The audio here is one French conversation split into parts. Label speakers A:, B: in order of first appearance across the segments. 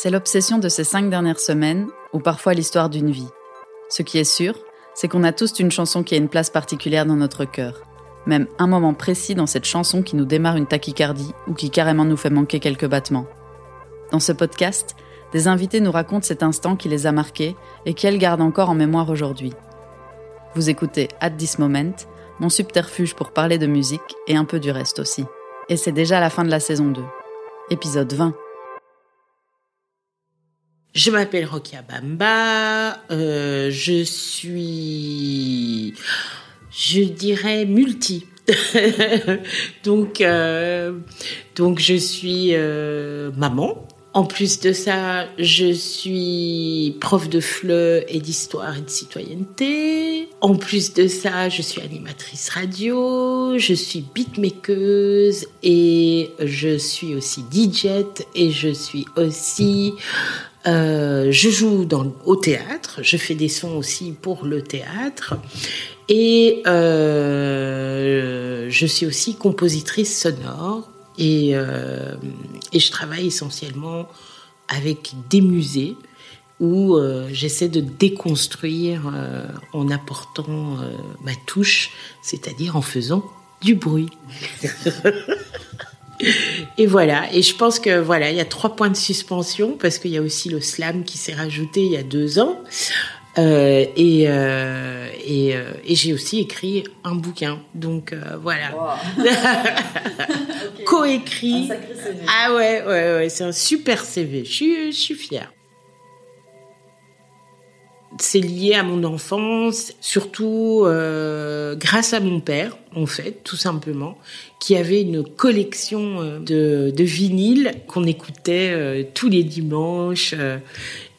A: C'est l'obsession de ces cinq dernières semaines, ou parfois l'histoire d'une vie. Ce qui est sûr, c'est qu'on a tous une chanson qui a une place particulière dans notre cœur. Même un moment précis dans cette chanson qui nous démarre une tachycardie ou qui carrément nous fait manquer quelques battements. Dans ce podcast, des invités nous racontent cet instant qui les a marqués et qu'elles gardent encore en mémoire aujourd'hui. Vous écoutez At This Moment, mon subterfuge pour parler de musique et un peu du reste aussi. Et c'est déjà la fin de la saison 2. Épisode 20.
B: Je m'appelle Rokia Bamba. Euh, je suis, je dirais, multi. donc, euh, donc je suis euh, maman. En plus de ça, je suis prof de FLE et d'histoire et de citoyenneté. En plus de ça, je suis animatrice radio, je suis beatmakeuse et je suis aussi DJ et je suis aussi euh, je joue au théâtre, je fais des sons aussi pour le théâtre et euh, je suis aussi compositrice sonore et, euh, et, je travaille essentiellement avec des musées où j'essaie de déconstruire en apportant ma touche, c'est-à-dire en faisant du bruit. Et voilà. Et je pense que voilà, il y a trois points de suspension parce qu'il y a aussi le slam qui s'est rajouté il y a deux ans. Euh, et euh, et, euh, et j'ai aussi écrit un bouquin. Donc euh, voilà. Wow. okay. Coécrit. Ah ouais, ouais, ouais. C'est un super CV. Je suis, je suis fière c'est lié à mon enfance, surtout euh, grâce à mon père, en fait, tout simplement, qui avait une collection euh, de, vinyles qu'on écoutait euh, tous les dimanches.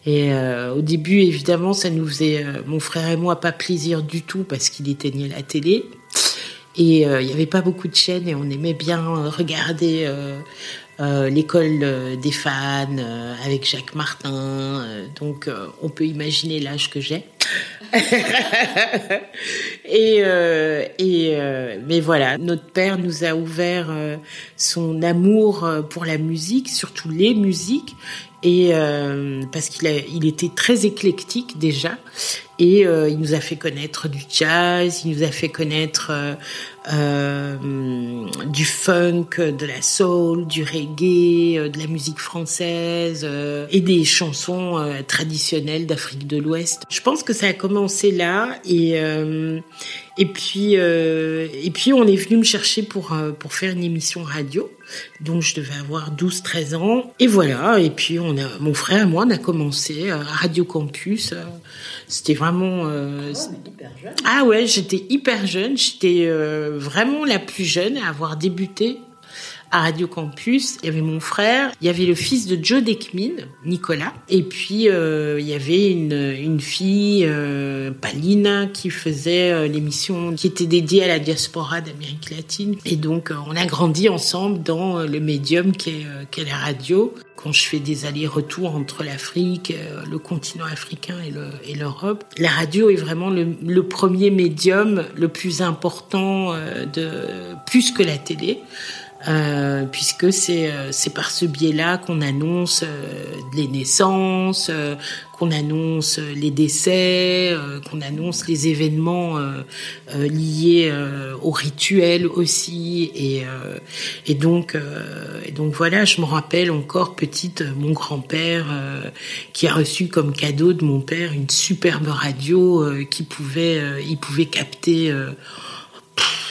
B: Et au début, évidemment, ça nous faisait, mon frère et moi, pas plaisir du tout parce qu'il éteignait la télé. Et il n'y avait pas beaucoup de chaînes et on aimait bien regarder euh, l'école des fans euh, avec Jacques Martin. Euh, donc, on peut imaginer l'âge que j'ai. et et mais voilà, notre père nous a ouvert son amour pour la musique, surtout les musiques, et euh, parce qu'il il était très éclectique déjà et euh, il nous a fait connaître du jazz, il nous a fait connaître euh, euh, du funk, de la soul, du reggae, de la musique française et des chansons traditionnelles d'Afrique de l'Ouest. Je pense que ça a commencé là et et puis et puis on est venu me chercher pour pour faire une émission radio. Donc je devais avoir 12 13 ans et voilà et puis on a mon frère et moi on a commencé à Radio Campus c'était vraiment. Euh,
C: oh,
B: ah ouais, j'étais hyper jeune. J'étais euh, vraiment la plus jeune à avoir débuté à Radio Campus. Il y avait mon frère, il y avait le fils de Joe Dekmin, Nicolas, et puis euh, il y avait une, fille, euh, Palina, qui faisait euh, l'émission qui était dédiée à la diaspora d'Amérique latine. Et donc on a grandi ensemble dans le médium qu'est qu la radio. Quand je fais des allers-retours entre l'Afrique, le continent africain et l'Europe, la radio est vraiment le, premier médium le plus important plus que la télé euh, puisque c'est euh, c'est par ce biais-là qu'on annonce euh, les naissances, euh, qu'on annonce les décès, euh, qu'on annonce les événements liés au rituel aussi, et et donc et donc voilà, je me rappelle encore petite mon grand-père qui a reçu comme cadeau de mon père une superbe radio qui pouvait il pouvait capter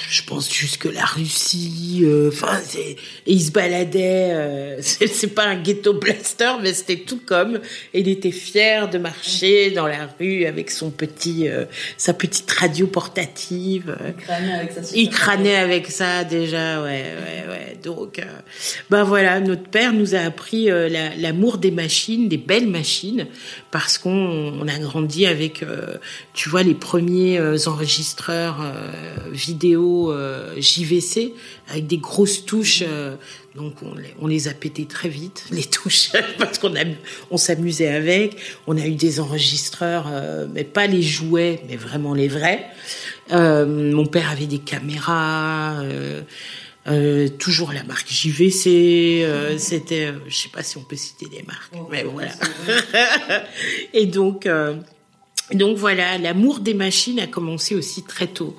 B: je pense jusque la Russie. Euh, enfin, et il se baladait. Euh, c'est pas un ghetto blaster, mais c'était tout comme. Et il était fier de marcher dans la rue avec son petit, euh, sa petite radio portative.
C: Il crânait avec ça.
B: Il crânait avec ça déjà, ouais, ouais, ouais. Donc, ben voilà, notre père nous a appris l'amour des machines, des belles machines, parce qu'on on a grandi avec, tu vois, les premiers enregistreurs vidéo euh, JVC avec des grosses touches. Euh, donc on les, on les, a pété très vite les touches parce qu'on on s'amusait avec. On a eu des enregistreurs, euh, mais pas les jouets, mais vraiment les vrais. mon père avait des caméras. Euh, toujours la marque JVC. Euh, c'était, euh, je sais pas si on peut citer des marques, mais voilà. et donc, donc voilà, l'amour des machines a commencé aussi très tôt.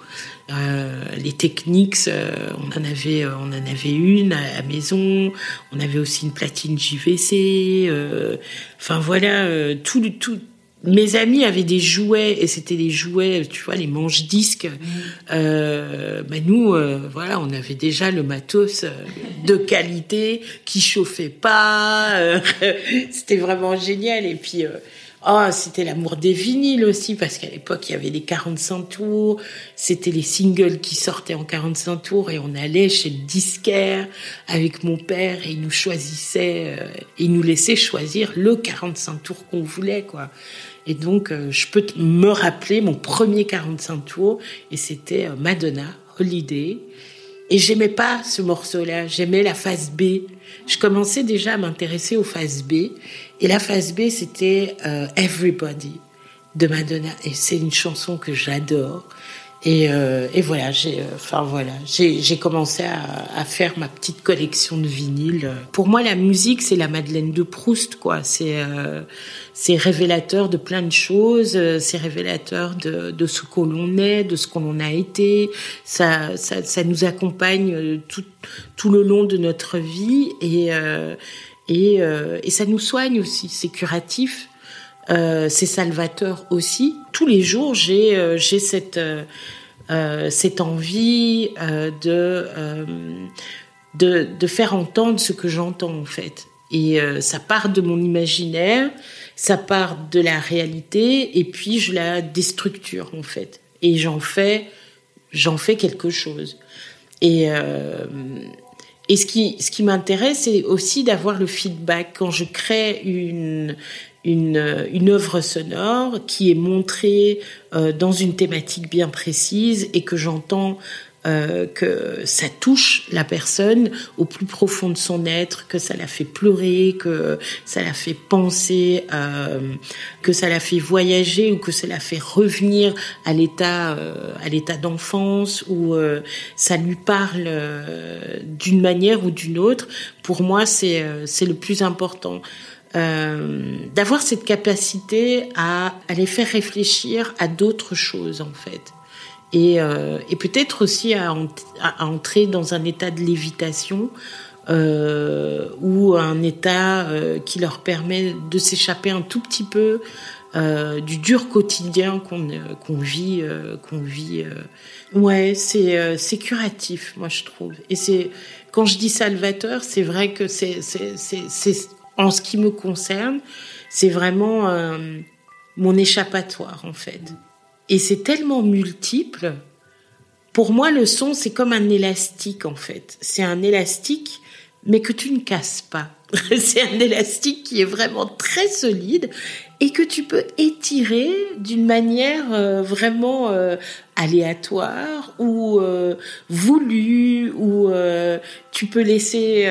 B: Euh, les techniques, on en avait, on en avait une à la maison. On avait aussi une platine JVC. Enfin voilà, tout, tout, mes amis avaient des jouets et c'était des jouets, tu vois, les manches disques. Mmh. Euh, bah nous, euh, voilà, on avait déjà le matos euh, de qualité qui chauffait pas. Euh, c'était vraiment génial. Et puis, oh, c'était l'amour des vinyles aussi parce qu'à l'époque il y avait les 45 tours. C'était les singles qui sortaient en 45 tours et on allait chez le disquaire avec mon père et il nous choisissait, il nous laissait choisir le 45 tours qu'on voulait, quoi. Et donc, euh, je peux me rappeler mon premier 45 tours, et c'était euh, Madonna, Holiday. Et j'aimais pas ce morceau-là, j'aimais la phase B. Je commençais déjà à m'intéresser aux phases B. Et la phase B, c'était euh, Everybody de Madonna. Et c'est une chanson que j'adore. Et, euh, et, voilà, j'ai, enfin voilà, j'ai, commencé à, à, faire ma petite collection de vinyles. Pour moi, la musique, c'est la Madeleine de Proust, quoi. C'est, euh, c'est révélateur de plein de choses. C'est révélateur de, de ce que l'on est, de ce qu'on a été. Ça, ça, ça, nous accompagne tout, tout le long de notre vie et euh, et, euh, et ça nous soigne aussi. C'est curatif. Euh, c'est salvateur aussi. Tous les jours, j'ai euh, j'ai cette cette envie de, de de faire entendre ce que j'entends en fait. Et ça part de mon imaginaire, ça part de la réalité, et puis je la déstructure en fait. Et j'en fais fais quelque chose. Et et ce qui, m'intéresse, c'est aussi d'avoir le feedback. Quand je crée une œuvre sonore qui est montrée euh, dans une thématique bien précise et que j'entends euh, que ça touche la personne au plus profond de son être, que ça la fait pleurer, que ça la fait penser, euh, que ça la fait voyager ou que ça la fait revenir à l'état euh, à l'état d'enfance ou euh, ça lui parle euh, d'une manière ou d'une autre. Pour moi, c'est c'est le plus important. Euh, d'avoir cette capacité à, à, les faire réfléchir à d'autres choses en fait et, euh, et peut-être aussi à, entrer dans un état de lévitation euh, ou un état euh, qui leur permet de s'échapper un tout petit peu du dur quotidien qu'on vit qu'on ouais c'est c'est curatif moi je trouve et c'est quand je dis salvateur c'est vrai que c'est en ce qui me concerne, c'est vraiment mon échappatoire en fait. Et c'est tellement multiple. Pour moi, le son, c'est comme un élastique en fait. C'est un élastique, mais que tu ne casses pas. c'est un élastique qui est vraiment très solide et que tu peux étirer d'une manière euh, vraiment euh, aléatoire ou euh, voulue ou tu peux laisser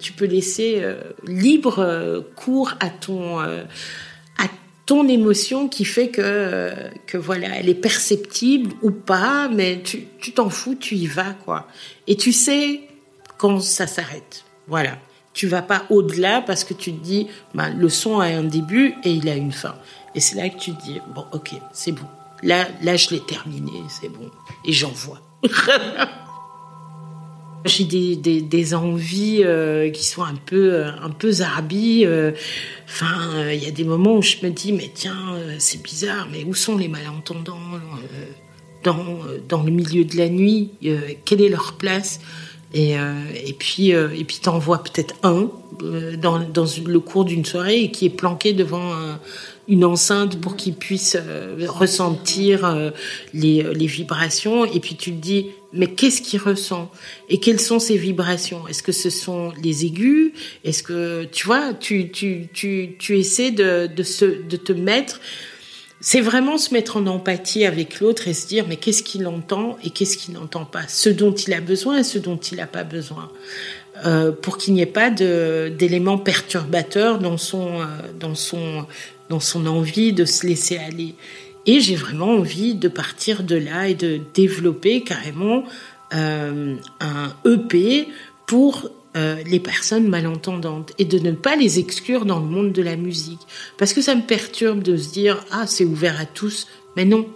B: tu peux laisser libre cours à ton ton émotion qui fait que que voilà elle est perceptible ou pas mais tu t'en fous tu y vas quoi et tu sais quand ça s'arrête voilà tu vas pas au-delà parce que tu te dis, ben, le son a un début et il a une fin. Et c'est là que tu te dis, bon, ok, c'est bon. Là, là, je l'ai terminé, c'est bon. Et j'en vois. J'ai des, envies euh, qui sont un peu, euh, un peu. Euh, enfin, il y a des moments où je me dis, mais tiens, c'est bizarre, mais où sont les malentendants dans, dans le milieu de la nuit Quelle est leur place? Et, puis, et puis t'en vois peut-être un dans, dans le cours d'une soirée et qui est planqué devant une enceinte pour qu'il puisse ressentir les, les vibrations. Et puis tu te dis, mais qu'est-ce qu'il ressent? Et quelles sont ces vibrations? Est-ce que ce sont les aigus? Est-ce que tu vois, tu, tu, tu, tu essaies de, de, se, de te mettre c'est vraiment se mettre en empathie avec l'autre et se dire mais qu'est-ce qu'il entend et qu'est-ce qu'il n'entend pas, ce dont il a besoin et ce dont il n'a pas besoin, euh, pour qu'il n'y ait pas d'éléments perturbateurs dans son, euh, dans, son, dans son envie de se laisser aller. Et j'ai vraiment envie de partir de là et de développer carrément un EP pour les personnes malentendantes et de ne pas les exclure dans le monde de la musique. Parce que ça me perturbe de se dire, ah, c'est ouvert à tous. Mais non.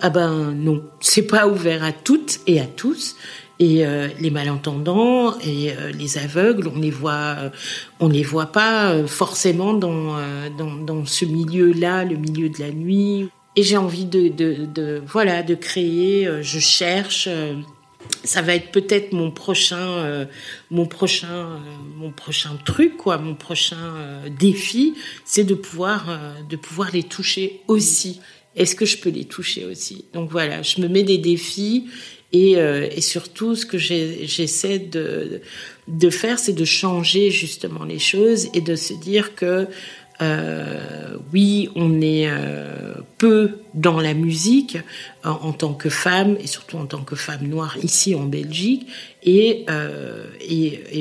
B: Ah ben non, c'est pas ouvert à toutes et à tous. Et euh, les malentendants et euh, les aveugles, on les voit, on les voit pas euh, forcément dans, dans, dans ce milieu-là, le milieu de la nuit. Et j'ai envie de, de, de, voilà de créer. je cherche. ça va être peut-être mon prochain, mon prochain, mon prochain truc quoi, mon prochain défi, c'est de pouvoir, de pouvoir les toucher aussi. Est-ce que je peux les toucher aussi? Donc voilà, je me mets des défis et, euh, et surtout, ce que j'essaie de, faire, c'est de changer justement les choses et de se dire que euh, oui, on est euh, peu dans la musique en, tant que femme et surtout en tant que femme noire ici en Belgique. Et,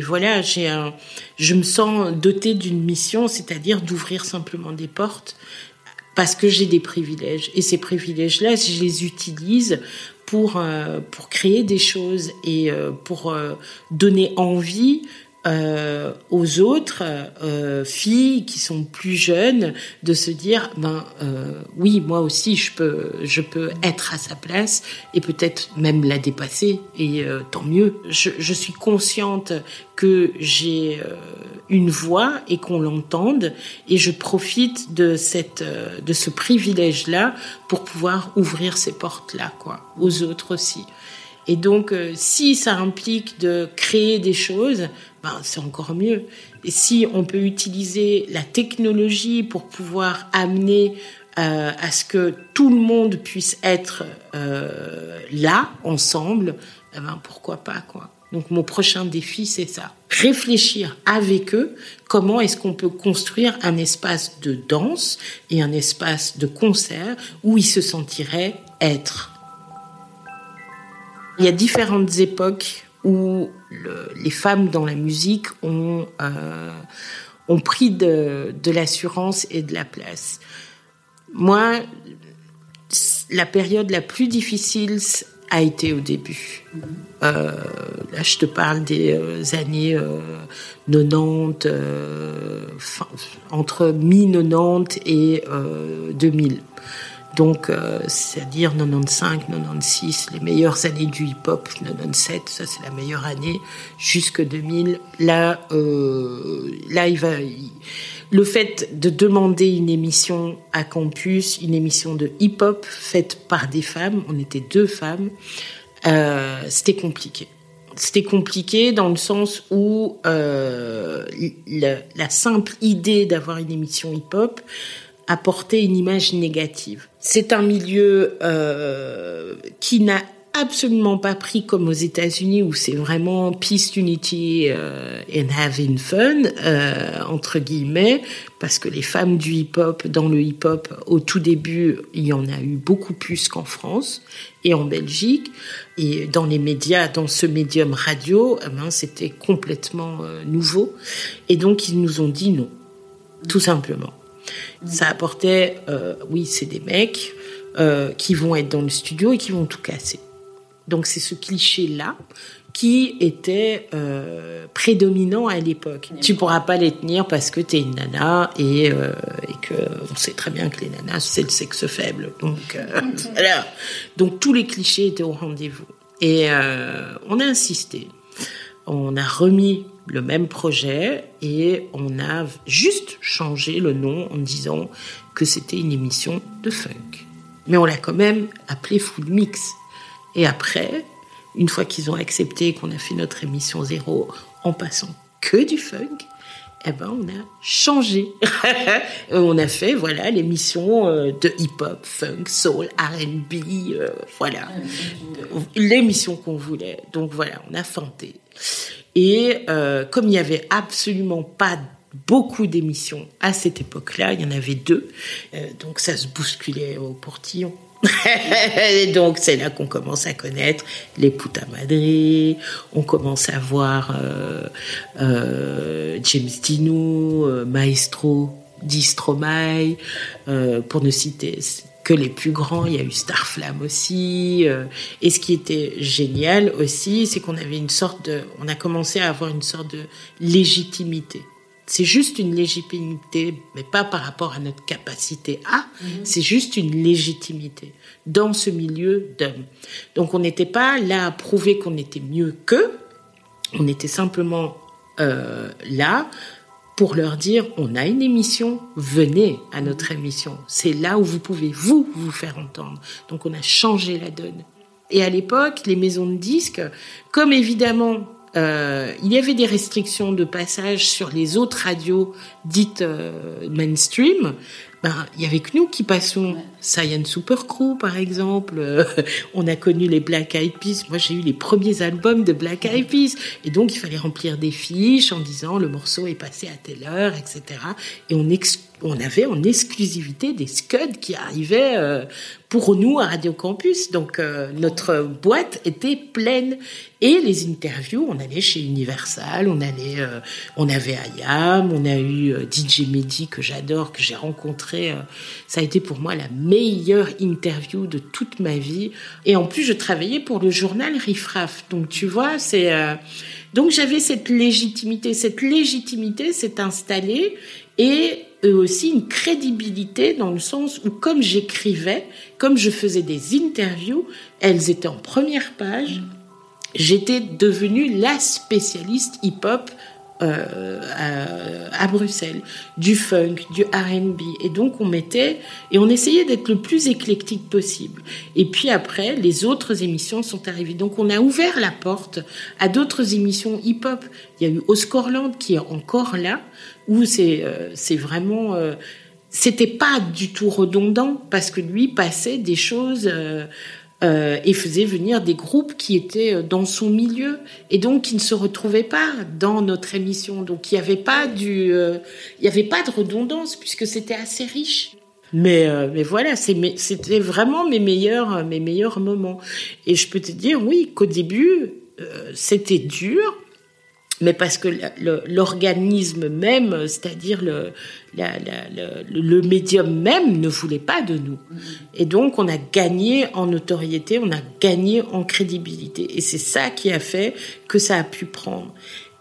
B: voilà, un, je me sens dotée d'une mission, c'est-à-dire d'ouvrir simplement des portes parce que j'ai des privilèges. Et ces privilèges-là, je les utilise pour, euh, pour créer des choses et euh, pour euh, donner envie euh, aux autres euh, filles qui sont plus jeunes de se dire ben euh, oui moi aussi je peux je peux être à sa place et peut-être même la dépasser et euh, tant mieux. Je, je, suis consciente que j'ai euh, une voix et qu'on l'entende et je profite de cette de ce privilège là pour pouvoir ouvrir ces portes là quoi aux autres aussi et donc, si ça implique de créer des choses, ben, c'est encore mieux. Et si on peut utiliser la technologie pour pouvoir amener euh, à ce que tout le monde puisse être euh, là, ensemble, eh ben, pourquoi pas, quoi. Donc mon prochain défi, c'est ça. Réfléchir avec eux comment est-ce qu'on peut construire un espace de danse et un espace de concert où ils se sentiraient être. Il y a différentes époques où le, les femmes dans la musique ont, euh, ont pris de, de l'assurance et de la place. Moi, la période la plus difficile a été au début. Euh, là, je te parle des euh, années euh, 90, euh, fin, entre mi-90 et 2000. Donc, euh, c'est-à-dire 95, 96, les meilleures années du hip-hop, 97, ça c'est la meilleure année, jusque 2000. Là, euh, là, il va. Le fait de demander une émission à campus, une émission de hip-hop faite par des femmes, on était deux femmes, euh, c'était compliqué. C'était compliqué dans le sens où la simple idée d'avoir une émission hip-hop apportait une image négative. C'est un milieu euh, qui n'a absolument pas pris comme aux États-Unis où c'est vraiment peace, unity euh, and having fun euh, entre guillemets parce que les femmes du hip-hop dans le hip-hop au tout début il y en a eu beaucoup plus qu'en France et en Belgique. Et dans les médias dans ce médium radio eh ben, c'était complètement euh, nouveau. Et donc ils nous ont dit non tout simplement ça apportait, euh, oui, c'est des mecs euh, qui vont être dans le studio et qui vont tout casser. Donc c'est ce cliché-là qui était euh, prédominant à l'époque. Tu pourras pas les tenir parce que tu es une nana et, euh, et que on sait très bien que les nanas c'est le sexe faible. Donc euh, voilà. Donc tous les clichés étaient au rendez-vous. Et on a insisté. On a remis le même projet et on a juste changé le nom en disant que c'était une émission de funk. Mais on l'a quand même appelé Full Mix. Et après, une fois qu'ils ont accepté qu'on a fait notre émission zéro en passant que du funk, eh ben on a changé. on a fait voilà l'émission euh, de hip-hop, funk, soul, R&B, euh, voilà l'émission qu'on voulait. Donc voilà, on a feinté. Et euh, comme il n'y avait absolument pas beaucoup d'émissions à cette époque-là, il y en avait deux, euh, donc ça se bousculait au portillon. et donc c'est là qu'on commence à connaître les Puta Madre, on commence à voir euh, euh, James Dino, Maestro, Di Stromae, euh, pour ne citer que les plus grands. Il y a eu Starflame aussi. Euh, et ce qui était génial aussi, c'est qu'on avait une sorte de, on a commencé à avoir une sorte de légitimité. C'est juste une légitimité, mais pas par rapport à notre capacité à, mhm. c'est juste une légitimité dans ce milieu d'hommes. Donc on n'était pas là à prouver qu'on était mieux qu'eux, on était simplement euh, là pour leur dire on a une émission, venez à notre émission. C'est là où vous pouvez vous vous faire entendre. Donc on a changé la donne. Et à l'époque, les maisons de disques, comme évidemment euh, il y avait des restrictions de passage sur les autres radios dites euh, mainstream, ben, il y avait que nous qui passons. Science Super Crew, par exemple. Euh, on a connu les Black Eyed Peas. Moi, j'ai eu les premiers albums de Black Eyed Peas. Et donc, il fallait remplir des fiches en disant le morceau est passé à telle heure, etc. Et on, on avait en exclusivité des scuds qui arrivaient euh, pour nous à Radio Campus. Donc, euh, notre boîte était pleine. Et les interviews, on allait chez Universal, on allait, on avait Ayam, on a eu DJ Mehdi que j'adore, que j'ai rencontré euh, ça a été pour moi la meilleure interview de toute ma vie. Et en plus, je travaillais pour le journal Rifraf. Donc, tu vois, c'est... Euh, donc, j'avais cette légitimité. Cette légitimité s'est installée et aussi une crédibilité dans le sens où, comme j'écrivais, comme je faisais des interviews, elles étaient en première page. J'étais devenue la spécialiste hip-hop euh, à, Bruxelles, du funk, du R&B, et donc on mettait et on essayait d'être le plus éclectique possible. Et puis après, les autres émissions sont arrivées, donc on a ouvert la porte à d'autres émissions hip-hop. Il y a eu Oscorland qui est encore là, où c'est euh, vraiment euh, c'était pas du tout redondant parce que lui passait des choses euh, et faisait venir des groupes qui étaient euh, dans son milieu et donc qui ne se retrouvaient pas dans notre émission. Donc il n'y avait pas du, euh, il y avait pas de redondance puisque c'était assez riche. Mais mais voilà, c'était vraiment mes meilleurs mes meilleurs moments. Et je peux te dire oui qu'au début c'était dur mais parce que l'organisme même, c'est-à-dire le, le, médium même, ne voulait pas de nous. Et donc, on a gagné en notoriété, on a gagné en crédibilité. Et c'est ça qui a fait que ça a pu prendre.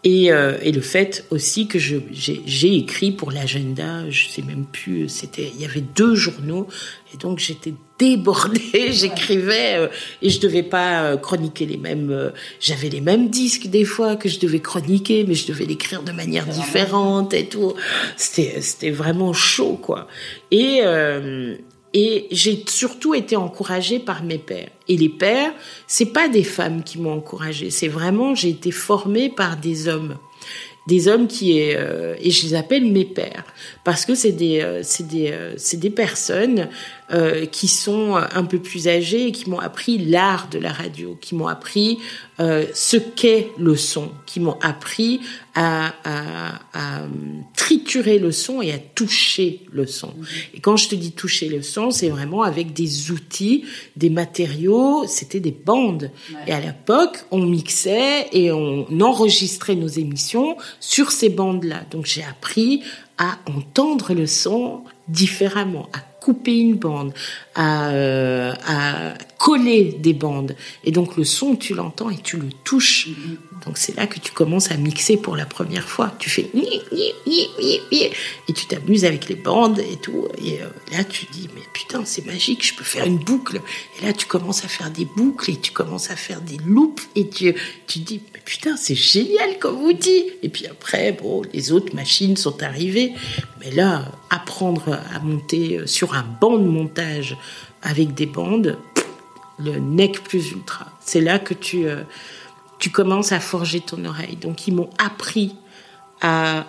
B: Et, euh, et le fait aussi que j'ai écrit pour l'agenda, je sais même plus, c'était, il y avait deux journaux, et donc j'étais débordée, j'écrivais, euh, et je devais pas euh, chroniquer les mêmes, j'avais les mêmes disques des fois que je devais chroniquer, mais je devais l'écrire de manière différente et tout. C'était, c'était vraiment chaud, quoi. Et, et j'ai surtout été encouragée par mes pères. Et les pères, c'est pas des femmes qui m'ont encouragée, c'est vraiment j'ai été formée par des hommes des hommes qui est euh, et je les appelle mes pères parce que c'est des euh, c'est des euh, c'est des personnes qui sont un peu plus âgées et qui m'ont appris l'art de la radio, qui m'ont appris ce qu'est le son, qui m'ont appris à, à, à, triturer le son et à toucher le son. Et quand je te dis toucher le son, c'est vraiment avec des outils, des matériaux, c'était des bandes. Et à l'époque, on mixait et on enregistrait nos émissions sur ces bandes-là. Donc j'ai appris à entendre le son différemment, à couper une bande, à, euh, à coller des bandes. Et donc le son, tu l'entends et tu le touches. Donc c'est là que tu commences à mixer pour la première fois. Tu fais et tu t'amuses avec les bandes et tout. Et euh, là tu dis mais putain c'est magique, je peux faire une boucle. Et là tu commences à faire des boucles et tu commences à faire des loops et tu tu dis mais putain c'est génial comme outil. Et puis après bon les autres machines sont arrivées, mais là apprendre à monter sur un banc de montage avec des bandes, le nec plus ultra. C'est là que tu, euh, tu commences à forger ton oreille. Donc ils m'ont appris à,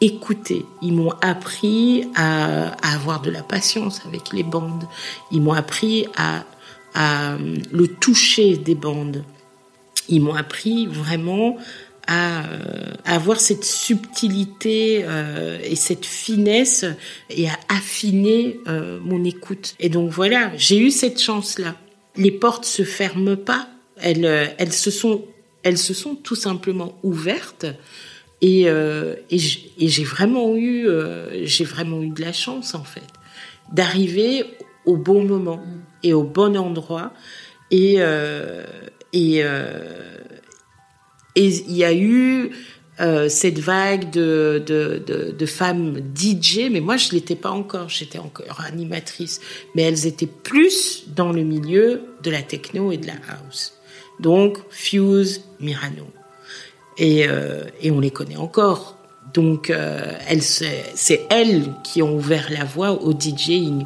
B: écouter, ils m'ont appris à, avoir de la patience avec les bandes, ils m'ont appris à, le toucher des bandes, ils m'ont appris vraiment à, avoir cette subtilité euh, et cette finesse et à affiner euh, mon écoute. Et donc voilà, j'ai eu cette chance-là. Les portes se ferment pas, elles, euh, elles se sont, elles se sont tout simplement ouvertes. Et, et j'ai vraiment eu, j'ai vraiment eu de la chance en fait, d'arriver au bon moment et au bon endroit. Et euh, et et il y a eu euh, cette vague de, de, de, femmes DJ, mais moi je l'étais pas encore, j'étais encore animatrice, mais elles étaient plus dans le milieu de la techno et de la house. Donc Fuse, Mirano. Et, euh, et on les connaît encore. Donc euh, c'est elles qui ont ouvert la voie au DJing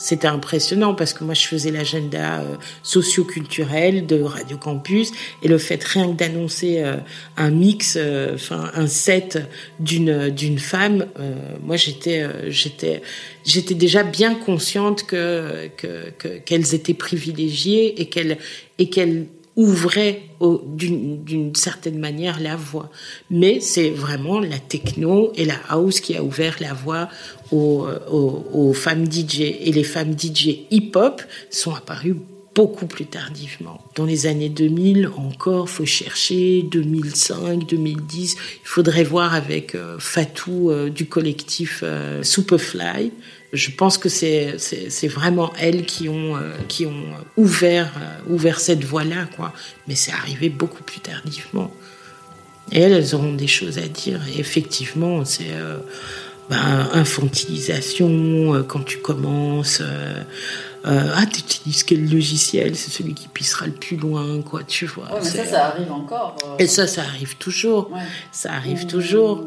B: c'était impressionnant parce que moi je faisais l'agenda euh, socio-culturel de Radio Campus et le fait rien que d'annoncer euh, un mix, euh, enfin un set d'une d'une femme, moi j'étais j'étais j'étais déjà bien consciente que que qu'elles étaient privilégiées et qu'elles et qu'elles d'une certaine manière la voie. Mais c'est vraiment la techno et la house qui a ouvert la voie aux, aux, femmes DJ. Et les femmes DJ hip-hop sont apparues beaucoup plus tardivement. Dans les années 2000, encore, faut chercher 2005, 2010. Il faudrait voir avec euh, Fatou euh, du collectif euh, Superfly je pense que c'est vraiment elles qui ont euh, qui ont ouvert euh, ouvert cette voie-là quoi. Mais c'est arrivé beaucoup plus tardivement. Et elles, elles auront des choses à dire. Effectivement, c'est euh, ben, infantilisation quand tu commences. ah, tu utilises quel logiciel? C'est celui qui pissera le plus loin, quoi. Tu vois.
A: Ouais, mais ça, ça arrive encore.
B: Et ça, ça arrive toujours. Ça arrive toujours.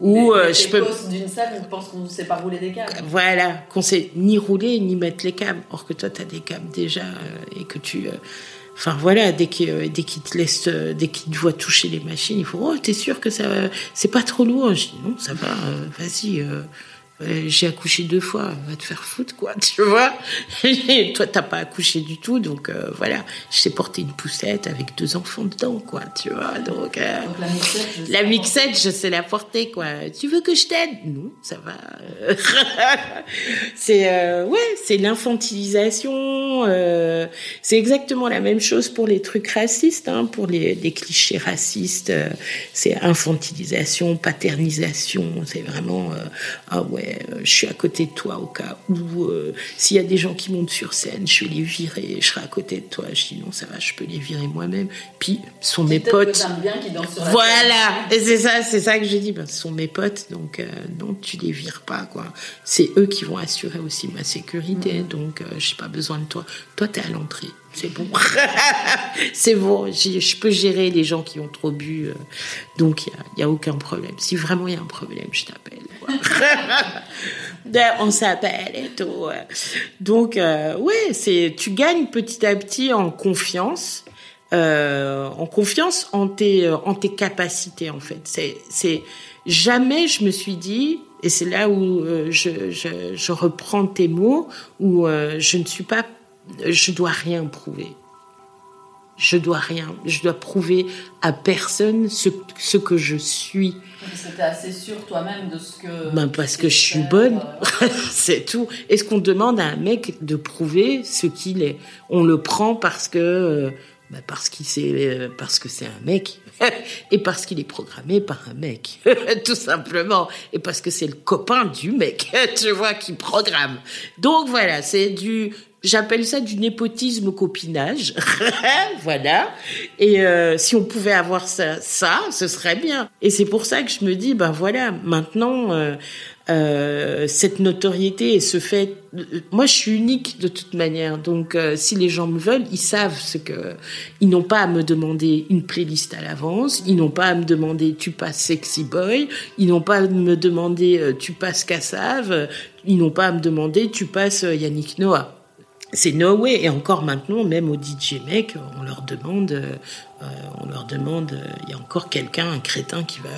B: Ou euh, je peux.
A: d'une salle, on pense qu'on ne sait pas rouler des câbles.
B: Voilà, qu'on sait ni rouler ni mettre les câbles. Or que toi, tu as des câbles déjà euh, et que tu. Euh, enfin voilà, dès qu'il dès qu'il te laisse, dès qu'il te voit toucher les machines, il faut oh t'es sûr que ça, c'est pas trop lourd. Je dis non, ça va, vas-y j'ai accouché deux fois, va te faire foutre, quoi, tu vois. Et toi, t'as pas accouché du tout, donc euh, voilà. Je t'ai porté une poussette avec deux enfants dedans, quoi, tu vois. Donc, euh, la mixette, je sais la porter, quoi. Tu veux que je t'aide? Non, ça va. c'est euh, ouais, c'est l'infantilisation. c'est exactement la même chose pour les trucs racistes, hein, pour les, les clichés racistes. c'est infantilisation, paternisation. C'est vraiment ah ouais euh, je suis à côté de toi au cas où euh, s'il y a des gens qui montent sur scène, je vais les virer, je serai à côté de toi. Je dis non, ça va, je peux les virer moi-même. Puis ce sont mes potes. voilà, et c'est ça, c'est ça que je dis. Ben, ce sont mes potes, donc euh, non, tu les vires pas quoi. C'est eux qui vont assurer aussi ma sécurité, mm. donc j'ai pas besoin de toi. Toi, t'es à l'entrée c'est bon. c'est bon, je peux gérer les gens qui ont trop bu. donc, il n'y a, aucun problème. Si vraiment il y a un problème, je t'appelle. on s'appelle et tout. Donc, euh, ouais, c'est, tu gagnes petit à petit en confiance. Euh, en confiance en tes en tes capacités en fait c'est jamais je me suis dit et c'est là où euh, je, je, je reprends tes mots où je ne suis pas je dois rien prouver. Je dois rien. Je dois prouver à personne ce, ce que je suis.
A: C'était assez sûr toi-même de ce que.
B: Ben parce que je suis bonne, euh, c'est tout. Est-ce qu'on demande à un mec de prouver ce qu'il est? On le prend parce que euh, ben parce qu'il euh, parce que c'est un mec et parce qu'il est programmé par un mec, tout simplement, et parce que c'est le copain du mec, tu vois, qui programme. Donc voilà, c'est du J'appelle ça du népotisme copinage, voilà. Et euh, si on pouvait avoir ça, ça, ce serait bien. Et c'est pour ça que je me dis, ben voilà, maintenant, euh, euh, cette notoriété et ce fait, moi je suis unique de toute manière. Donc si les gens me veulent, ils savent ce que, ils n'ont pas à me demander une playlist à l'avance, ils n'ont pas à me demander tu passes Sexy Boy, ils n'ont pas à me demander tu passes Cassav, ils n'ont pas à me demander tu passes Yannick Noah c'est no. Et encore maintenant, même au DJ mec, on leur demande, euh, on leur demande, euh, il y a encore quelqu'un, un crétin qui va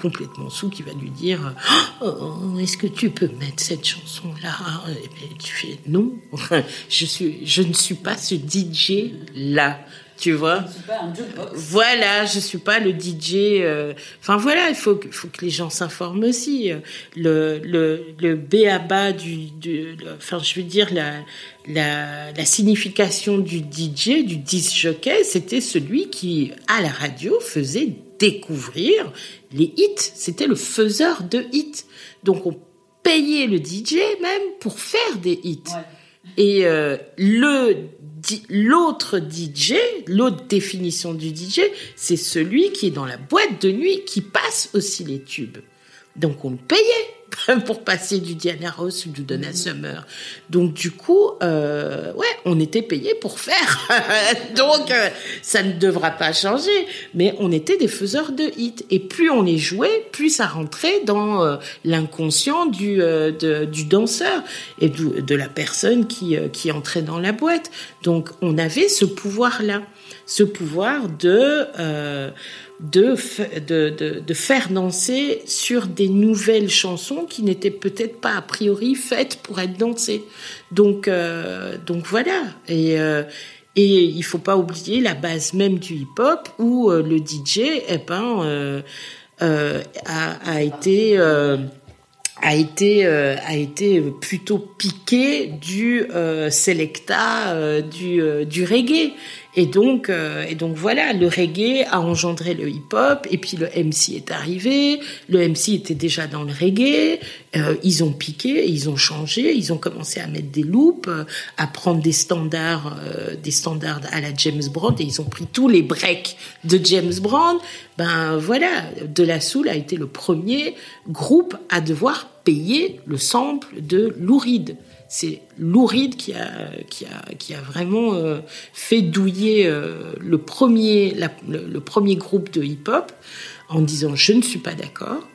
B: complètement sous, qui va lui dire, oh, oh, est-ce que tu peux mettre cette chanson là Et tu fais non, je ne suis pas ce DJ là tu vois. Voilà, je suis pas le DJ. Euh, enfin voilà, il faut, faut que les gens s'informent aussi. Le le le béaba du, du enfin je veux dire la la, la signification du DJ, du disc jockey, c'était celui qui à la radio faisait découvrir les hits. C'était le faiseur de hits. Donc on payé le DJ même pour faire des hits. Et euh, le l'autre DJ, l'autre définition du DJ, c'est celui qui est dans la boîte de nuit qui passe aussi les tubes. Donc on le payait. pour passer du Diana Ross ou du Donna mmh. Summer. Donc du coup, euh, ouais, on était payé pour faire. Donc euh, ça ne devra pas changer. Mais on était des faiseurs de hits. Et plus on les jouait, plus ça rentrait dans euh, l'inconscient du, du danseur et de, de la personne qui, qui entrait dans la boîte. Donc on avait ce pouvoir-là, ce pouvoir de de, de, de, faire danser sur des nouvelles chansons qui n'étaient peut-être pas a priori faites pour être dansées. Donc, euh, donc voilà. Et, euh, et il faut pas oublier la base même du hip-hop où euh, le DJ, eh ben, euh, euh, a, a, été a été a été plutôt piqué du selecta du du reggae et donc, euh, et donc voilà, le reggae a engendré le hip-hop, et puis le MC est arrivé. Le MC était déjà dans le reggae. Euh, ils ont piqué, ils ont changé, ils ont commencé à mettre des loops, euh, à prendre des standards, des standards à la James Brown, et ils ont pris tous les breaks de James Brown. Ben voilà, De La Soul a été le premier groupe à devoir payer le sample de Louride c'est Louride qui a, qui a, vraiment euh, fait douiller euh, le, premier, le, premier groupe de hip-hop en disant je ne suis pas d'accord.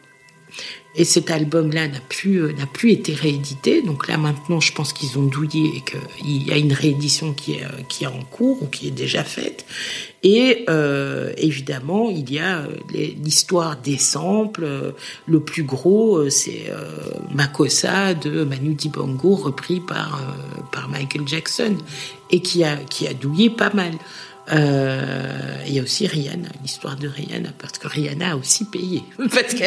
B: Et cet album-là n'a plus, euh, n'a plus été réédité. Donc là, maintenant, je pense qu'ils ont douillé et qu'il y a une réédition qui est, qui est en cours ou qui est déjà faite. Et euh, évidemment, il y a euh, l'histoire des samples. Euh, le plus gros, c'est Makossa de Manu Dibango, repris par par Michael Jackson, et qui a qui a douillé pas mal. il y a aussi Rihanna, l'histoire de Rihanna, parce que Rihanna a aussi payé, parce que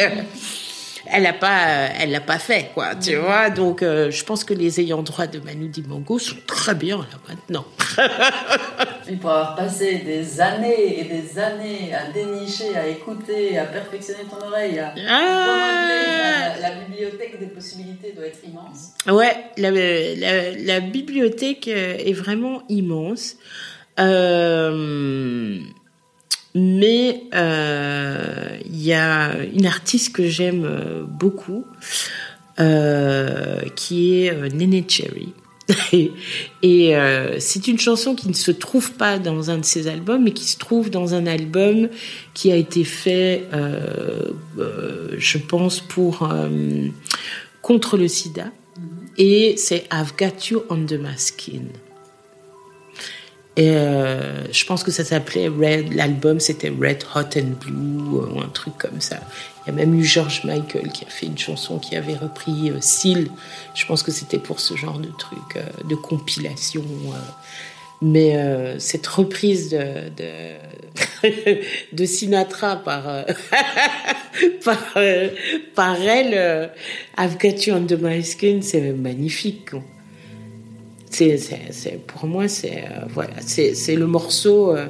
B: elle n'a pas, elle l'a pas fait, quoi, tu mm. vois. Donc, euh, je pense que les ayants droit de Manu Dibango sont très bien là maintenant.
A: Il faut avoir passé des années et des années à dénicher, à écouter, à perfectionner ton oreille, à ah. la, bibliothèque des possibilités doit être immense.
B: Ouais, la, la, la bibliothèque est vraiment immense. Euh, mais euh, il y a une artiste que j'aime euh, beaucoup, euh, qui est Nene Cherry. et, c'est une chanson qui ne se trouve pas dans un de ses albums, mais qui se trouve dans un album qui a été fait, je pense, pour contre le SIDA. Mm-hmm. Et c'est I've Got You Under My Skin. Et euh, je pense que ça s'appelait Red, l'album c'était Red Hot and Blue euh, ou un truc comme ça. Il y a même eu George Michael qui a fait une chanson qui avait repris euh, Seal. Je pense que c'était pour ce genre de truc, euh, de compilation. mais cette reprise de, Sinatra par, par, par elle, I've Got You Under My Skin, c'est magnifique. C'est, pour moi, c'est euh, voilà, c'est, le morceau, euh,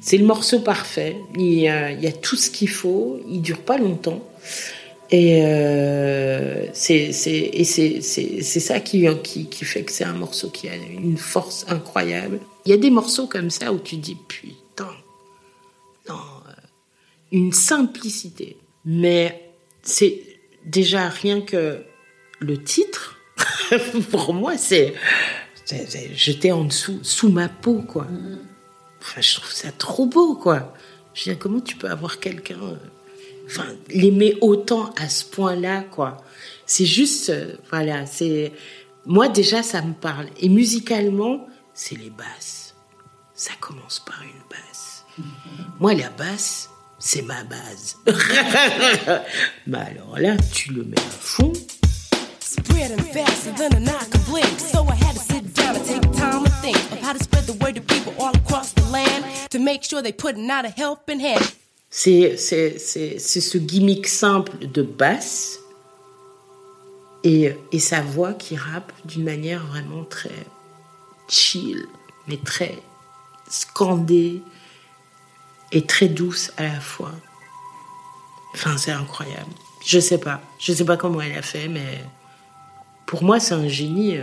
B: c'est le morceau parfait. Il y, a, tout ce qu'il faut. Il dure pas longtemps. Et euh, c'est ça qui, qui qui fait que c'est un morceau qui a une force incroyable. Il y a des morceaux comme ça où tu dis putain, non, une simplicité. Mais c'est déjà rien que le titre. pour moi, c'est J'étais en dessous, sous ma peau, quoi. Enfin, je trouve ça trop beau, quoi. Je dire, comment tu peux avoir quelqu'un, euh, enfin, l'aimer autant à ce point-là, quoi? C'est juste, euh, voilà, c'est, moi déjà, ça me parle. Et musicalement, c'est les basses. Ça commence par une basse. Moi, la basse, c'est ma base. Mais alors là, tu le mets à fond. faster than an. So I had to take. C'est, ce gimmick simple de basse et, et sa voix qui rappe d'une manière vraiment très chill, mais très scandée et très douce à la fois. Enfin, c'est incroyable. Je sais pas. Je sais pas comment elle a fait, mais pour moi, c'est un génie.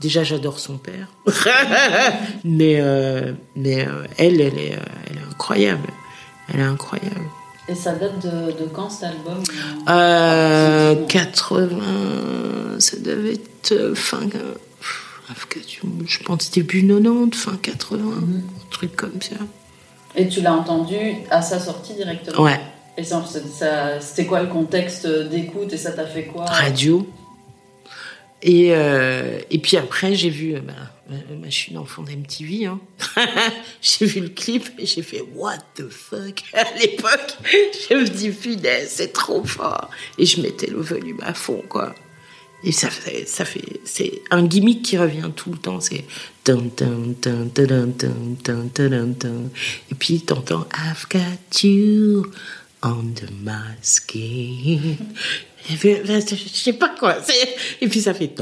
B: Déjà, j'adore son père, mais mais elle, elle est, elle est incroyable. Elle est incroyable.
A: Et ça date de, de quand cet album?
B: Euh, 80. Ça devait être fin. Je pense début 90, fin 80, mhm. un truc comme ça.
A: Et tu l'as entendu à sa sortie directement?
B: Ouais.
A: Et ça, c'était quoi le contexte d'écoute et ça t'a fait quoi?
B: Radio. Et, euh, et puis après, j'ai vu. Bah, je suis une enfant d'MTV. Hein. j'ai vu le clip et j'ai fait What the fuck À l'époque, je me dis Putain, c'est trop fort. Et je mettais le volume à fond, quoi. Et ça fait, ça fait, c'est un gimmick qui revient tout le temps. C'est et puis t'entends I've got you under my skin. Je sais pas quoi. Et puis ça fait.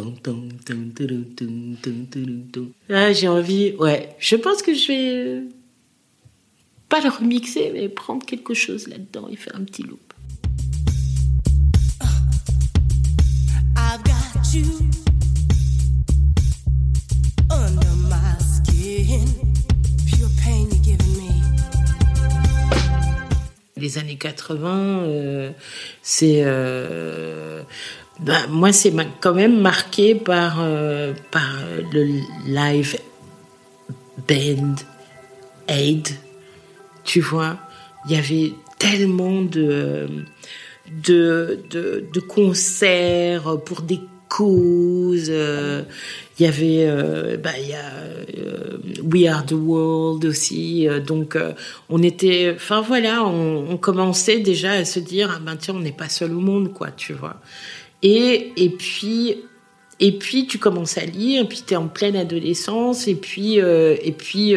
B: Ah, j'ai envie. Ouais. Je pense que je vais. Pas le remixer, mais prendre quelque chose là-dedans et faire un petit loop. Les années 80, euh, c'est euh, ben, moi c'est quand même marqué par euh, par le live band aid, tu vois. Il y avait tellement de de, de, de concerts pour des causes. Il y avait, euh, bah, il y a euh, We Are the World aussi. Euh, donc, on était, enfin voilà, on, on, commençait déjà à se dire, ah ben tiens, on n'est pas seul au monde, quoi, tu vois. Et et puis et puis tu commences à lire, puis tu es en pleine adolescence, et puis et puis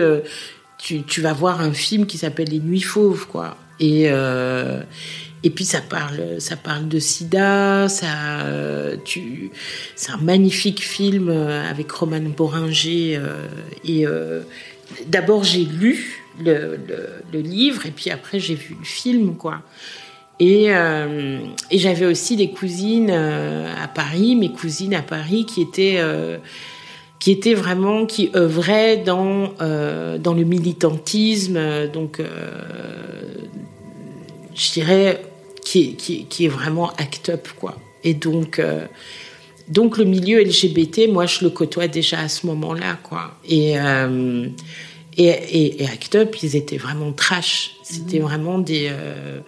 B: tu, tu vas voir un film qui s'appelle Les Nuits Fauves, quoi. Et et puis ça parle, ça parle de SIDA, ça, tu, c'est un magnifique film euh, avec Roman Boringer. Euh, et euh, d'abord j'ai lu le, le, livre et puis après j'ai vu le film, quoi. Et, et j'avais aussi des cousines à Paris, mes cousines à Paris qui étaient qui étaient vraiment qui œuvraient dans dans le militantisme, donc je dirais qui, qui, qui, est vraiment act up quoi. Et donc euh, donc le milieu LGBT, moi je le côtoie déjà à ce moment-là quoi. Et euh, et, et, et, Act Up, ils étaient vraiment trash. C'était mhm. vraiment des. Euh,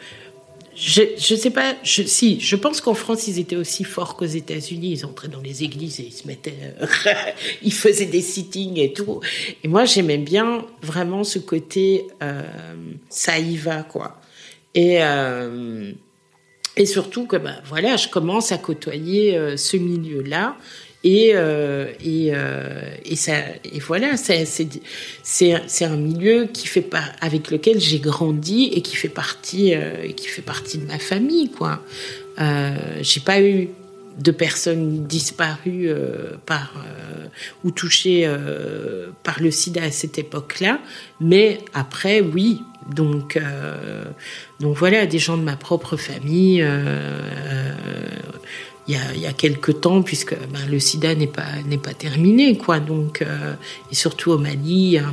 B: je, je sais pas, je, si, je pense qu'en France, ils étaient aussi forts qu'aux États-Unis. Ils entraient dans les églises et ils se mettaient. ils faisaient des sittings et tout. Et moi, j'aimais bien vraiment ce côté. Euh, ça y va, quoi. Et. Euh, et surtout que ben, voilà, je commence à côtoyer euh, ce milieu-là. Et, euh, et, et, ça, et voilà, c'est, un milieu qui fait pas, avec lequel j'ai grandi et qui fait partie, qui fait partie de ma famille, quoi. J'ai pas eu de personnes disparues par ou touchées par le sida à cette époque-là, mais après, oui, donc, donc voilà, des gens de ma propre famille. Euh, euh, il y, a, y quelques temps, puisque ben, le SIDA n'est pas pas terminé, quoi. Donc et surtout au Mali, il y a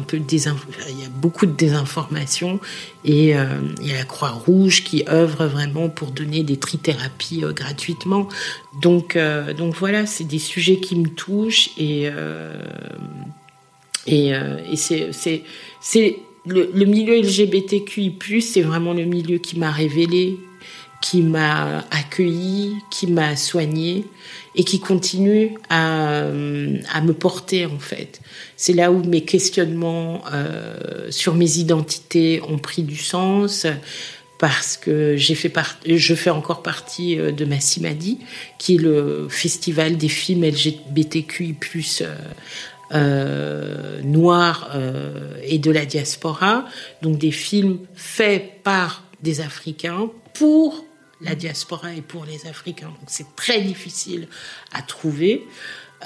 B: beaucoup de désinformation et il y a la Croix Rouge qui œuvre vraiment pour donner des trithérapies gratuitement. Donc voilà, c'est des sujets qui me touchent et c'est le, milieu LGBTQI+, c'est vraiment le milieu qui m'a révélé, qui m'a accueilli, qui m'a soigné et qui continue à, à, me porter en fait. C'est là où mes questionnements euh, sur mes identités ont pris du sens parce que j'ai fait je fais encore partie euh, de Massimadi, qui est le festival des films LGBTQI+ euh, noirs euh, et de la diaspora, donc des films faits par des Africains pour la diaspora et pour les Africains. Donc c'est très difficile à trouver.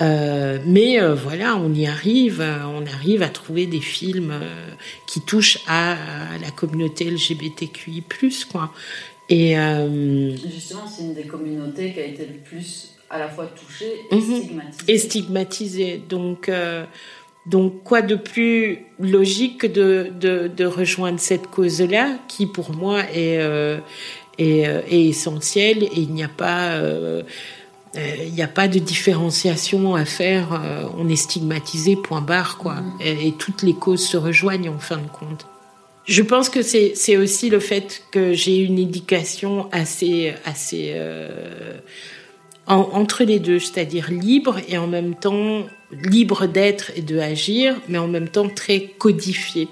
B: Euh, mais euh, voilà, on y arrive, on arrive à trouver des films qui touchent à, à, la communauté LGBTQI+, quoi. Et euh,
A: justement, c'est une des communautés qui a été le plus à la fois touchée et
B: Mhm.
A: stigmatisée.
B: et stigmatisé. Donc, euh, donc quoi de plus logique que de, de, de rejoindre cette cause-là, qui pour moi est, euh, est, euh, est essentielle et il n'y a pas. euh, il n'y a pas de différenciation à faire. on est stigmatisé, point barre, quoi. Et, et toutes les causes se rejoignent en fin de compte. Je pense que c'est c'est aussi le fait que j'ai une éducation assez assez euh, en- entre les deux, c'est-à-dire libre et en même temps libre d'être et de agir, mais en même temps très codifié.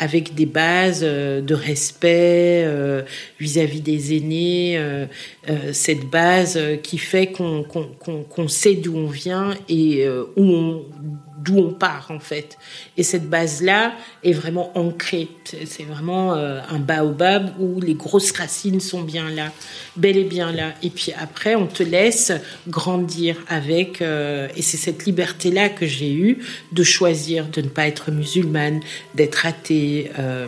B: Avec des bases euh, de respect euh, vis-à-vis des aînés, euh, cette base qui fait qu'on sait d'où on vient et où on d'où on part en fait. Et cette base-là est vraiment ancrée. C'est vraiment euh, un baobab où les grosses racines sont bien là, bel et bien là. Et puis après, on te laisse grandir avec. euh, et c'est cette liberté-là que j'ai eue de choisir de ne pas être musulmane, d'être athée, euh,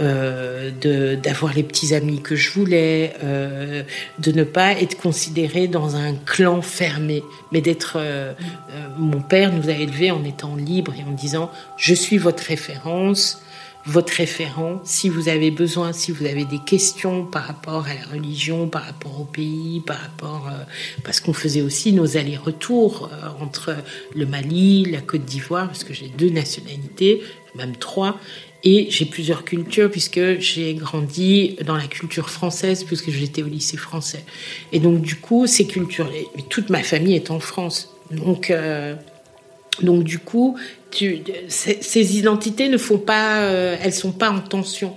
B: euh, d'avoir les petits amis que je voulais, de ne pas être considérée dans un clan fermé, mais d'être. euh, euh, mon père nous a élevés en étant libres et en disant je suis votre référence. Votre référent, si vous avez besoin, si vous avez des questions par rapport à la religion, par rapport au pays, par rapport, euh, parce qu'on faisait aussi nos allers-retours entre le Mali, la Côte d'Ivoire, parce que j'ai deux nationalités, même trois, et j'ai plusieurs cultures puisque j'ai grandi dans la culture française puisque j'étais au lycée français. Et donc du coup, ces cultures, mais toute ma famille est en France. Donc euh, donc du coup, ces identités ne font pas, euh, elles sont pas en tension.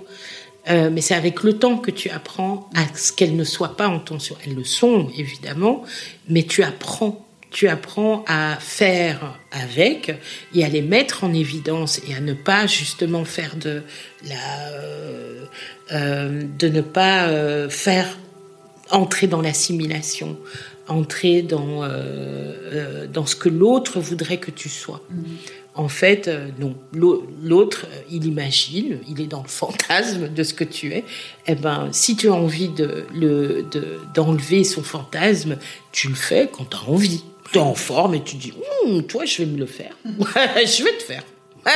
B: Euh, mais c'est avec le temps que tu apprends à ce qu'elles ne soient pas en tension. Elles le sont évidemment, mais tu apprends. Tu apprends à faire avec et à les mettre en évidence et à ne pas justement faire de la, euh, euh, de ne pas euh, faire entrer dans l'assimilation, entrer dans, dans ce que l'autre voudrait que tu sois. En fait, non. L'au- L'autre, il imagine, il est dans le fantasme de ce que tu es. Eh ben, si tu as envie de le de- d'enlever son fantasme, tu le fais quand tu as envie. Tu es en forme et tu dis, Hum, toi, je vais me le faire. je vais te faire.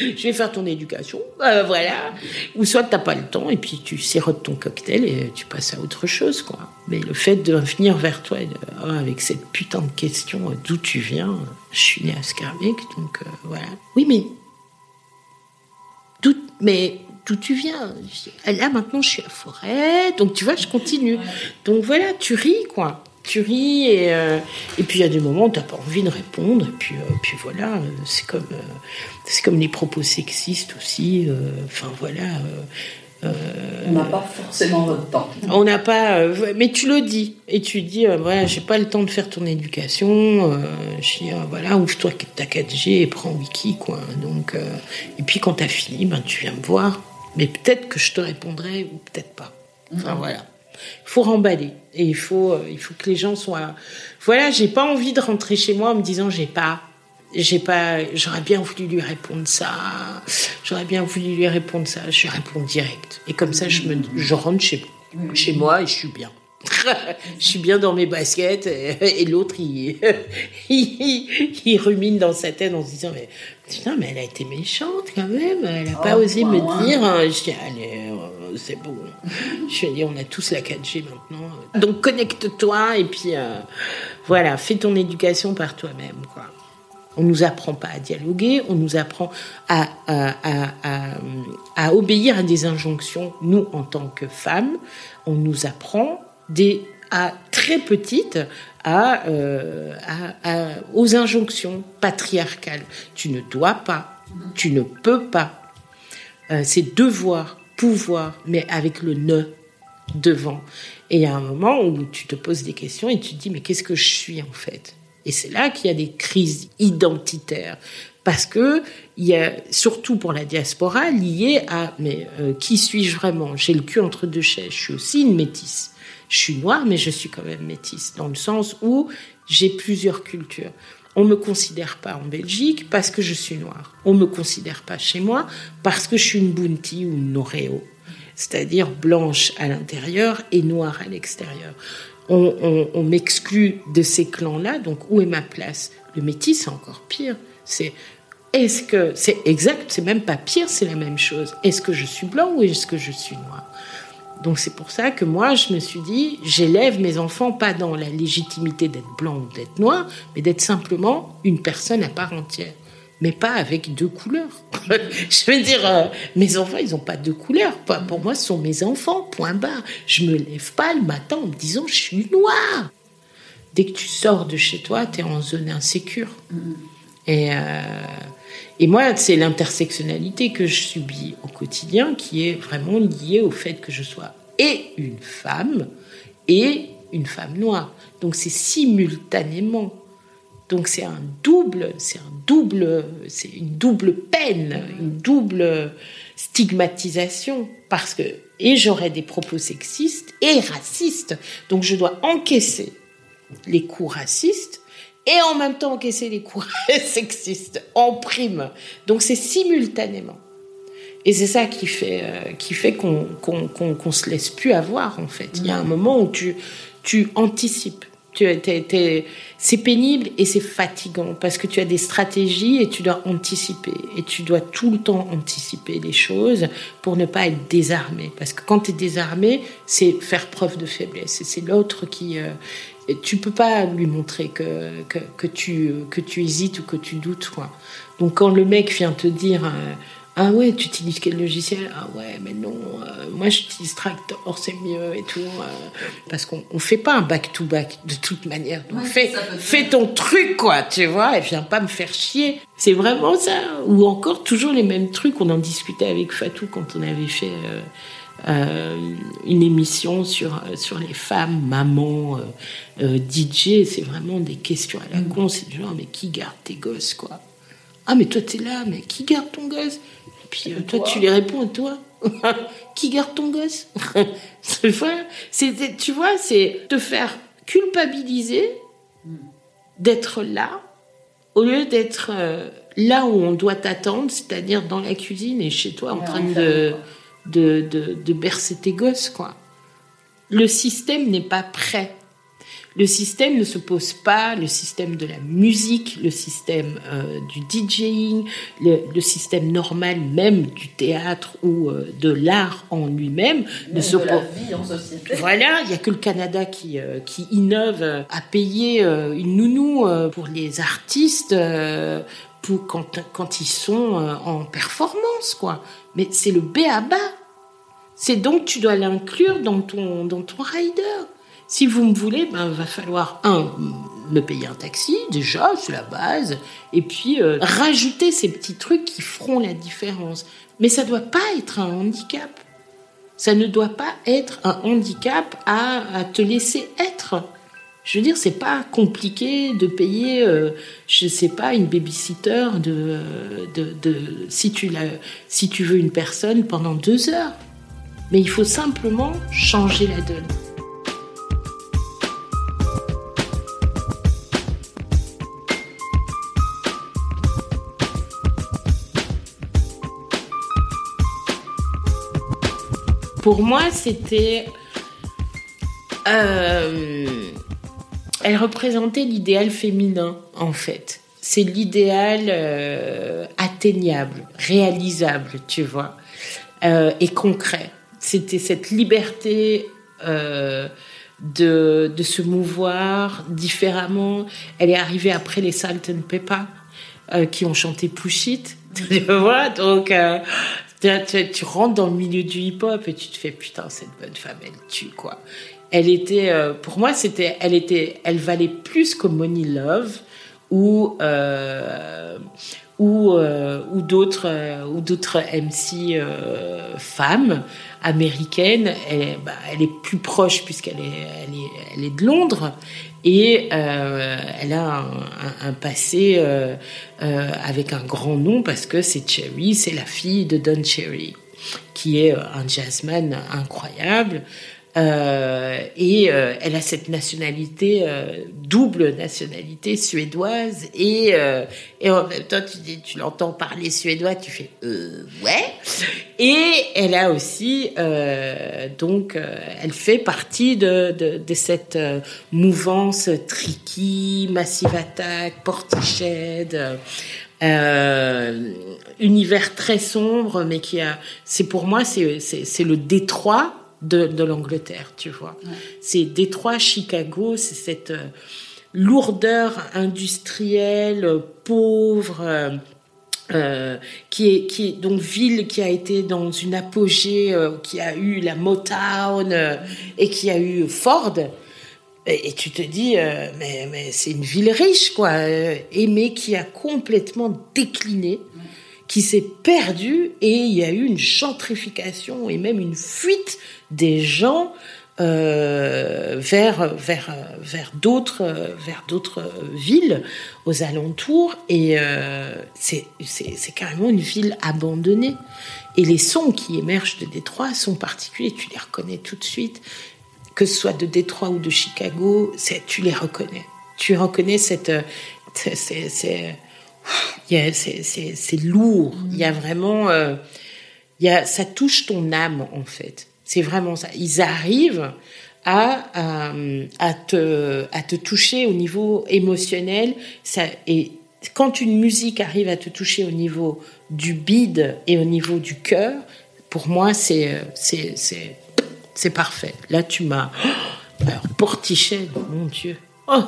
B: je vais faire ton éducation, euh, voilà. Ou soit t'as pas le temps et puis tu sirotes ton cocktail et tu passes à autre chose, quoi. Mais le fait de venir vers toi de- ah, avec cette putain de question euh, d'où tu viens, euh, je suis née à Scarbeck, donc euh, voilà. Oui, mais d'où, mais d'où tu viens? Dis, Là maintenant, je suis à Forêt, donc tu vois, je continue. Donc voilà, tu ris, quoi. Tu ris et, euh, et puis il y a des moments où t'as pas envie de répondre et puis euh, puis voilà euh, c'est comme c'est comme les propos sexistes aussi enfin voilà
A: On n'a pas forcément votre temps.
B: on n'a pas mais tu le dis et tu dis voilà j'ai pas le temps de faire ton éducation je dis voilà ouvre-toi ta 4G et prends Wiki quoi. Donc et puis quand t'as fini ben tu viens me voir. Mais peut-être que je te répondrai ou peut-être pas. Enfin voilà il faut remballer. Et il faut euh, il faut que les gens soient voilà j'ai pas envie de rentrer chez moi en me disant j'ai pas j'ai pas j'aurais bien voulu lui répondre ça j'aurais bien voulu lui répondre ça. Je lui réponds direct. Et comme ça je me je rentre chez chez moi et je suis bien je suis bien dans mes baskets et, et l'autre il, il, il rumine dans sa tête en se disant mais putain mais elle a été méchante quand même. Elle a pas
A: Oh,
B: osé me dire hein. je dis allez euh, c'est bon. Je dis on a tous la 4G maintenant. Donc connecte-toi et puis euh, voilà fais ton éducation par toi-même quoi. On nous apprend pas à dialoguer, on nous apprend à, à, à, à, à obéir à des injonctions. Nous, en tant que femmes, on nous apprend des, à très petites euh, aux injonctions patriarcales. Tu ne dois pas, tu ne peux pas. Euh, c'est devoir, pouvoir, mais avec le ne devant. Et il y a un moment où tu te poses des questions et tu te dis mais qu'est-ce que je suis en fait? Et c'est là qu'il y a des crises identitaires parce que il y a surtout pour la diaspora lié à mais euh, qui suis-je vraiment? J'ai le cul entre deux chaises. Je suis aussi une métisse. Je suis noire mais je suis quand même métisse dans le sens où j'ai plusieurs cultures. On me considère pas en Belgique parce que je suis noire. On me considère pas chez moi parce que je suis une Bounty ou une Oreo. c'est-à-dire blanche à l'intérieur et noire à l'extérieur. On, on m'exclut de ces clans-là, donc où est ma place? Le métis, c'est encore pire. C'est est-ce que c'est exact, c'est même pas pire, c'est la même chose. Est-ce que je suis blanc ou est-ce que je suis noir donc c'est pour ça que moi, je me suis dit, j'élève mes enfants pas dans la légitimité d'être blanc ou d'être noir, mais d'être simplement une personne à part entière. Mais pas avec deux couleurs. je veux dire, euh, mes enfants, ils n'ont pas deux couleurs. Pour moi, ce sont mes enfants, point barre. Je me lève pas le matin en me disant, je suis noir. Dès que tu sors de chez toi, tu es en zone insécure. Et, euh, et moi, c'est l'intersectionnalité que je subis au quotidien qui est vraiment liée au fait que je sois et une femme et une femme noire. Donc c'est simultanément. Donc c'est un double, c'est un double, c'est une double peine, une double stigmatisation parce que et j'aurais des propos sexistes et racistes. Donc je dois encaisser les coups racistes et en même temps encaisser les coups sexistes en prime. Donc c'est simultanément. Et c'est ça qui fait, euh, qui fait qu'on qu'on qu'on se laisse plus avoir, en fait. Il y a un moment où tu, tu anticipes. Tu, c'est pénible et c'est fatigant parce que tu as des stratégies et tu dois anticiper. Et tu dois tout le temps anticiper les choses pour ne pas être désarmé. Parce que quand tu es désarmé, c'est faire preuve de faiblesse. Et c'est l'autre qui, euh, tu peux pas lui montrer que, que, tu, que tu hésites ou que tu doutes. Quoi. Donc quand le mec vient te dire euh, Ah ouais, tu utilises quel logiciel? Ah ouais, mais non, euh, moi j'utilise Tractor, c'est mieux et tout. Euh, parce qu'on ne fait pas un back-to-back de toute manière. Donc fais, fais ton truc, quoi, tu vois, et viens pas me faire chier. C'est vraiment ça. Ou encore toujours les mêmes trucs. On en discutait avec Fatou quand on avait fait euh, une émission sur, sur les femmes, maman, euh, euh, DJ. C'est vraiment des questions à la con. C'est genre, mais qui garde tes gosses, quoi? Ah, mais toi, t'es là, mais qui garde ton gosse? Et puis toi, tu les réponds, à toi? Qui garde ton gosse? C'est, Tu vois, c'est te faire culpabiliser d'être là au lieu d'être là où on doit t'attendre, c'est-à-dire dans la cuisine et chez toi en train de de, de, bercer tes gosses, quoi. Le système n'est pas prêt. Le système ne se pose pas, le système de la musique, le système euh, du DJing, le, système normal même du théâtre ou euh, de l'art en lui-même ne se pose. Voilà, il n'y a que le Canada qui, euh, qui innove à payer une nounou pour les artistes quand, quand ils sont en performance, quoi. Mais c'est le B à bas. C'est donc tu dois l'inclure dans ton, dans ton rider. Si vous me voulez, ben, va falloir, un, me payer un taxi, déjà, c'est la base, et puis euh, rajouter ces petits trucs qui feront la différence. Mais ça doit pas être un handicap. Ça ne doit pas être un handicap à te laisser être. Je veux dire, c'est pas compliqué de payer, euh, je sais pas, une babysitter de, de, de, si, tu la, si tu veux une personne pendant deux heures. Mais il faut simplement changer la donne. Pour moi, c'était euh, elle représentait l'idéal féminin, en fait. C'est l'idéal euh, atteignable, réalisable, tu vois, euh, et concret. C'était cette liberté euh, de, de se mouvoir différemment. Elle est arrivée après les Salt and Pepper, qui ont chanté Push It, tu vois, donc tu, tu, rentres dans le milieu du hip-hop et tu te fais putain cette bonne femme elle tue quoi elle était, euh, pour moi, c'était, elle était, elle valait plus que Money Love ou euh, ou euh, ou d'autres ou d'autres MC femmes américaines. Elle, bah, elle est plus proche puisqu'elle est, elle est, elle est de Londres et elle a un, un passé avec un grand nom parce que c'est Cherry, c'est la fille de Don Cherry qui est un jazzman incroyable. Euh, et euh, elle a cette nationalité euh, double nationalité suédoise et euh, et en même temps tu tu l'entends parler suédois tu fais euh, ouais. Et elle a aussi euh, donc elle fait partie de de, de cette mouvance tricky massive attack portiched univers très sombre mais qui a c'est pour moi c'est le détroit de, de l'Angleterre, tu vois. Ouais. C'est Détroit, Chicago, c'est cette euh, lourdeur industrielle, pauvre, euh, euh, qui est qui est donc ville qui a été dans une apogée, euh, qui a eu la Motown euh, et qui a eu Ford. Et, et tu te dis, mais, mais c'est une ville riche, quoi, et mais qui a complètement décliné qui s'est perdu et il y a eu une gentrification et même une fuite des gens euh, vers vers vers d'autres vers d'autres villes aux alentours. Et euh, c'est carrément une ville abandonnée. Et les sons qui émergent de Détroit sont particuliers. Tu les reconnais tout de suite. Que ce soit de Détroit ou de Chicago tu les reconnais. Tu reconnais cette c'est c'est lourd. Il y a vraiment, euh, il y a, ça touche ton âme en fait. C'est vraiment ça. Ils arrivent à, à, à, te, à te toucher au niveau émotionnel. Ça, et quand une musique arrive à te toucher au niveau du bide et au niveau du cœur, pour moi, c'est c'est c'est parfait. Là, tu m'as alors Portichet, mon Dieu. Oh,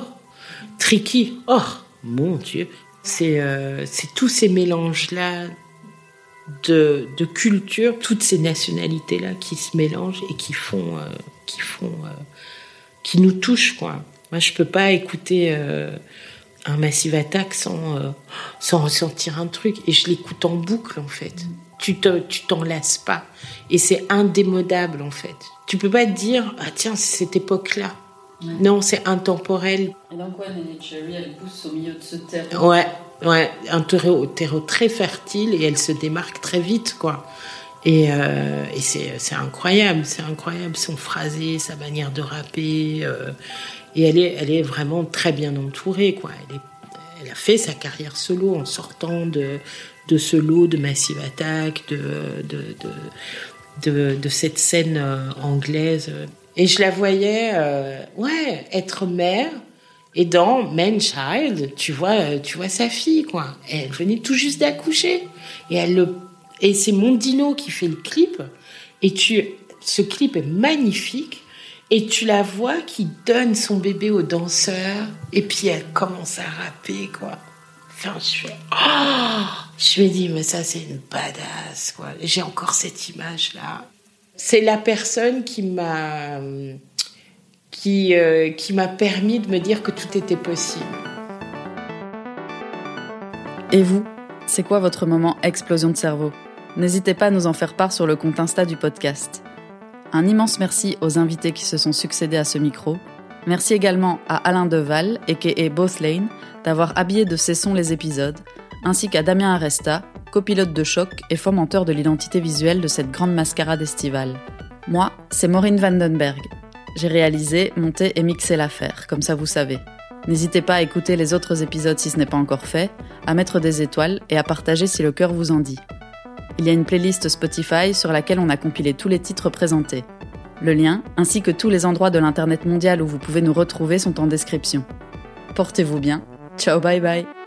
B: Tricky. Oh, mon Dieu. C'est euh, tous ces mélanges-là de, de culture, toutes ces nationalités-là qui se mélangent et qui font, euh, qui font, euh, qui nous touchent, quoi. Moi, je peux pas écouter un Massive Attack sans, sans ressentir un truc. Et je l'écoute en boucle, en fait. Tu t'en lasses pas. Et c'est indémodable, en fait. Tu peux pas te dire, ah tiens, c'est cette époque-là. Ouais. Non, c'est intemporel.
A: Et donc, ouais, Cherry, elle pousse au milieu de ce
B: terreau. Ouais, ouais, un terreau, terreau très fertile et elle se démarque très vite, quoi. Et, euh, et c'est, c'est incroyable, c'est incroyable son phrasé, sa manière de rapper. Euh, et elle est, elle est vraiment très bien entourée, quoi. Elle, est, elle a fait sa carrière solo en sortant de, de ce lot de Massive Attack, de, de, de, de, de cette scène euh, anglaise et je la voyais, euh, ouais, être mère. Et dans Man Child, tu vois, tu vois sa fille, quoi. Elle venait tout juste d'accoucher. Et elle le, et c'est Mondino qui fait le clip. Et tu, ce clip est magnifique. Et tu la vois qui donne son bébé au danseur. Et puis elle commence à rapper, quoi. Enfin, je fais, oh! Je me dis, mais ça, c'est une badass, quoi. J'ai encore cette image-là c'est la personne qui m'a qui, euh, qui m'a permis de me dire que tout était possible.
A: Et vous, c'est quoi votre moment explosion de cerveau? N'hésitez pas à nous en faire part sur le compte Insta du podcast. Un immense merci aux invités qui se sont succédés à ce micro. Merci également à Alain Deval, a.k.a. Both Lane, d'avoir habillé de ses sons les épisodes, ainsi qu'à Damien Aresta, copilote de choc et fomenteur de l'identité visuelle de cette grande mascarade estivale. Moi, c'est Maureen Vandenberg. J'ai réalisé, monté et mixé l'affaire, comme ça vous savez. N'hésitez pas à écouter les autres épisodes si ce n'est pas encore fait, à mettre des étoiles et à partager si le cœur vous en dit. Il y a une playlist Spotify sur laquelle on a compilé tous les titres présentés. Le lien, ainsi que tous les endroits de l'Internet mondial où vous pouvez nous retrouver sont en description. Portez-vous bien. Ciao bye bye